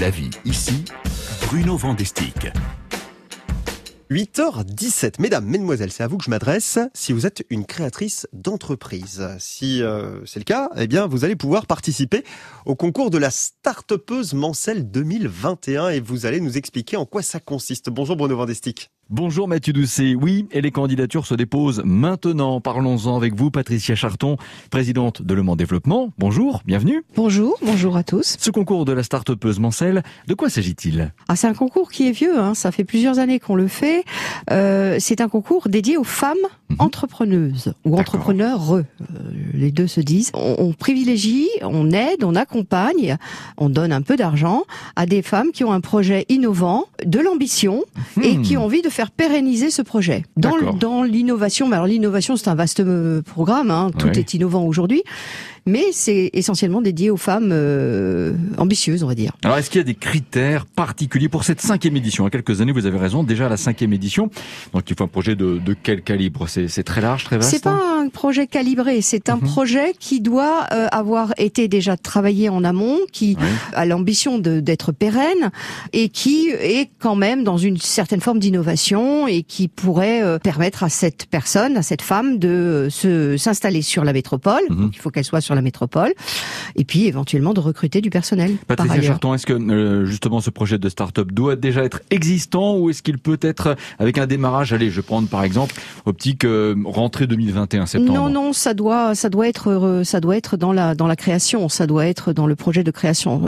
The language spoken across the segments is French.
La vie ici, Bruno Vandestick. 8h17. Mesdames, mesdemoiselles, c'est à vous que je m'adresse. Si vous êtes une créatrice d'entreprise, si euh, c'est le cas, eh bien, vous allez pouvoir participer au concours de la Startupeuse Mancel 2021 et vous allez nous expliquer en quoi ça consiste. Bonjour Bruno Vandestick. Bonjour Mathieu Doucet. Oui, et les candidatures se déposent maintenant. Parlons-en avec vous, Patricia Charton, présidente de Le Mans Développement. Bonjour, bienvenue. Bonjour, bonjour à tous. Ce concours de la start-upeuse Mancel, de quoi s'agit-il? Ah, C'est un concours qui est vieux, hein. ça fait plusieurs années qu'on le fait. Euh, c'est un concours dédié aux femmes mhm. entrepreneuses ou entrepreneurs, les deux se disent. On, on, privilégie, on aide, on accompagne, on donne un peu d'argent à des femmes qui ont un projet innovant, de l'ambition et hmm. qui ont envie de faire pérenniser ce projet. Dans, dans l'innovation, mais alors l'innovation c'est un vaste euh, programme, hein, tout est innovant aujourd'hui, mais c'est essentiellement dédié aux femmes euh, ambitieuses, on va dire. Alors est-ce qu'il y a des critères particuliers pour cette cinquième édition? À quelques années, vous avez raison, déjà la cinquième édition, donc il faut un projet de, de quel calibre? C'est très large, très vaste C'est pas un projet calibré, c'est un mhm. Projet qui doit euh, avoir été déjà travaillé en amont, qui a l'ambition d'être pérenne et qui est quand même dans une certaine forme d'innovation et qui pourrait euh, permettre à cette personne, à cette femme de se s'installer sur la métropole. Mhm. il faut qu'elle soit sur la métropole et puis éventuellement de recruter du personnel. Patricia Charton, est-ce que euh, justement ce projet de start-up doit déjà être existant ou est-ce qu'il peut être avec un démarrage Allez, je vais prendre par exemple optique euh, rentrée 2021 septembre? Non, non, ça doit, ça doit être, ça doit être dans la dans la création, ça doit être dans le projet de création.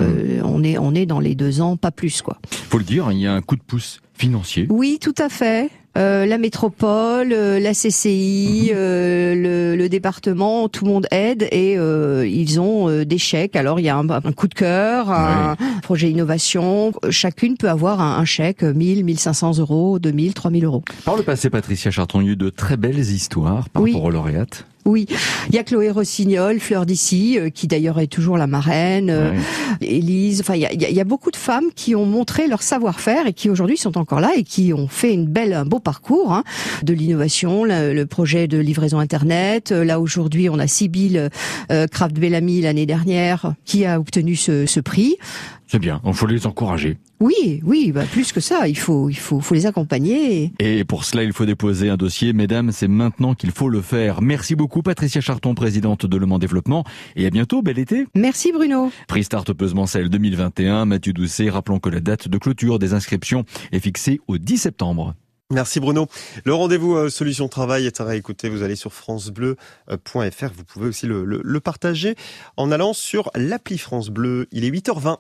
On est on est dans les deux ans, pas plus quoi. Faut le dire, il y a un coup de pouce financier. Oui, tout à fait. Euh, la métropole, euh, la CCI, euh, le, département, tout le monde aide et ils ont des chèques. Alors il y a un, coup de cœur, un projet innovation. Chacune peut avoir un, chèque 1000, 1500 euros, 2000, 3000 euros. Par le passé, Patricia Charton, il y a eu de très belles histoires par rapport aux lauréates. Oui, il y a Chloé Rossignol, Fleur d'ici, euh, qui d'ailleurs est toujours la marraine, euh, Élise, enfin il y a, beaucoup de femmes qui ont montré leur savoir-faire et qui aujourd'hui sont encore là et qui ont fait une belle, un beau parcours hein, de l'innovation, le, projet de livraison internet. Euh, là aujourd'hui, on a Sybille Kraft Bellamy l'année dernière qui a obtenu ce, ce prix. C'est bien, il faut les encourager. Oui, oui, bah plus que ça, il faut, il faut, faut les accompagner. Et pour cela, il faut déposer un dossier. Mesdames, c'est maintenant qu'il faut le faire. Merci beaucoup, Patricia Charton, présidente de Le Mans Développement. Et à bientôt, bel été. Merci, Bruno. Prix Start Mancel 2021. Mathieu Doucet, rappelons que la date de clôture des inscriptions est fixée au 10 septembre. Merci Bruno. Le rendez-vous euh, Solution Travail est à réécouter. Vous allez sur francebleu.fr. Vous pouvez aussi le, le partager en allant sur l'appli France Bleu. Il est 8h20.